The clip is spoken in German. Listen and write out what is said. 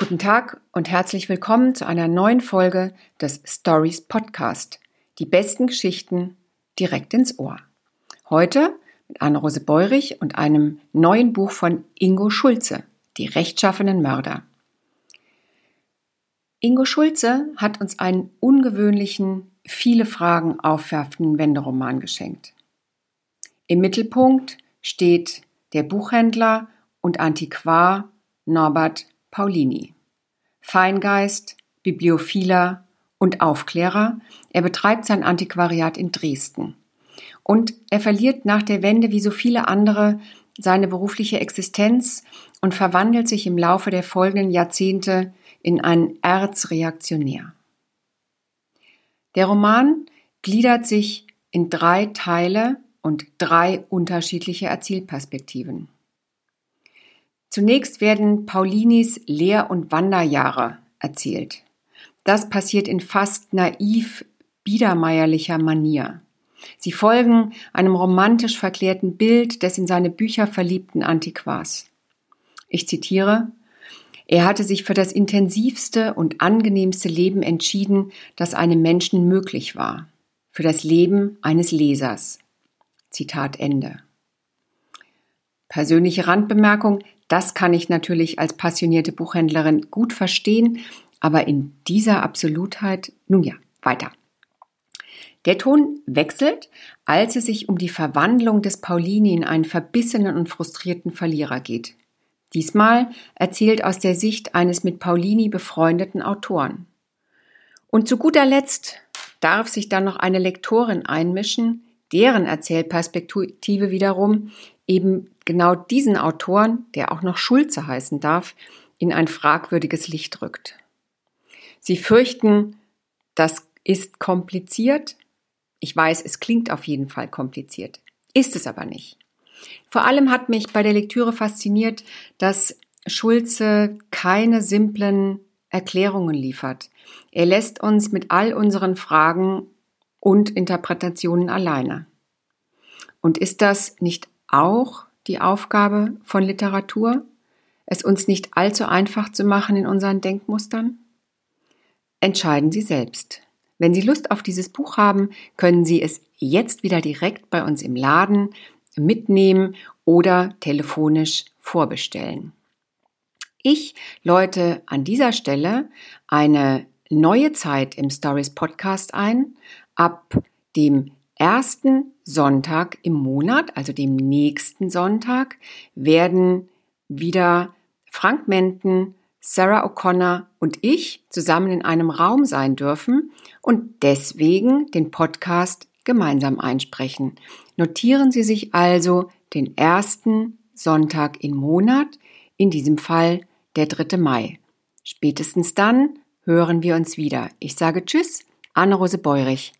Guten Tag und herzlich willkommen zu einer neuen Folge des Stories Podcast. Die besten Geschichten direkt ins Ohr. Heute mit Anne-Rose Beurich und einem neuen Buch von Ingo Schulze, Die rechtschaffenen Mörder. Ingo Schulze hat uns einen ungewöhnlichen, viele Fragen aufwerfenden Wenderoman geschenkt. Im Mittelpunkt steht der Buchhändler und Antiquar Norbert Paulini. Feingeist, Bibliophiler und Aufklärer, er betreibt sein Antiquariat in Dresden. Und er verliert nach der Wende wie so viele andere seine berufliche Existenz und verwandelt sich im Laufe der folgenden Jahrzehnte in einen Erzreaktionär. Der Roman gliedert sich in drei Teile und drei unterschiedliche Erzählperspektiven. Zunächst werden Paulinis Lehr- und Wanderjahre erzählt. Das passiert in fast naiv biedermeierlicher Manier. Sie folgen einem romantisch verklärten Bild des in seine Bücher verliebten Antiquars. Ich zitiere, er hatte sich für das intensivste und angenehmste Leben entschieden, das einem Menschen möglich war, für das Leben eines Lesers. Zitat Ende. Persönliche Randbemerkung, das kann ich natürlich als passionierte Buchhändlerin gut verstehen, aber in dieser Absolutheit, nun ja, weiter. Der Ton wechselt, als es sich um die Verwandlung des Paulini in einen verbissenen und frustrierten Verlierer geht. Diesmal erzählt aus der Sicht eines mit Paulini befreundeten Autoren. Und zu guter Letzt darf sich dann noch eine Lektorin einmischen, deren Erzählperspektive wiederum eben genau diesen Autoren, der auch noch Schulze heißen darf, in ein fragwürdiges Licht rückt. Sie fürchten, das ist kompliziert. Ich weiß, es klingt auf jeden Fall kompliziert, ist es aber nicht. Vor allem hat mich bei der Lektüre fasziniert, dass Schulze keine simplen Erklärungen liefert. Er lässt uns mit all unseren Fragen und Interpretationen alleine. Und ist das nicht auch die Aufgabe von Literatur, es uns nicht allzu einfach zu machen in unseren Denkmustern? Entscheiden Sie selbst. Wenn Sie Lust auf dieses Buch haben, können Sie es jetzt wieder direkt bei uns im Laden mitnehmen oder telefonisch vorbestellen. Ich läute an dieser Stelle eine neue Zeit im Stories Podcast ein. Ab dem ersten Sonntag im Monat, also dem nächsten Sonntag, werden wieder Frank Menten, Sarah O'Connor und ich zusammen in einem Raum sein dürfen und deswegen den Podcast gemeinsam einsprechen. Notieren Sie sich also den ersten Sonntag im Monat, in diesem Fall der 3. Mai. Spätestens dann hören wir uns wieder. Ich sage Tschüss, Anne-Rose Beurich.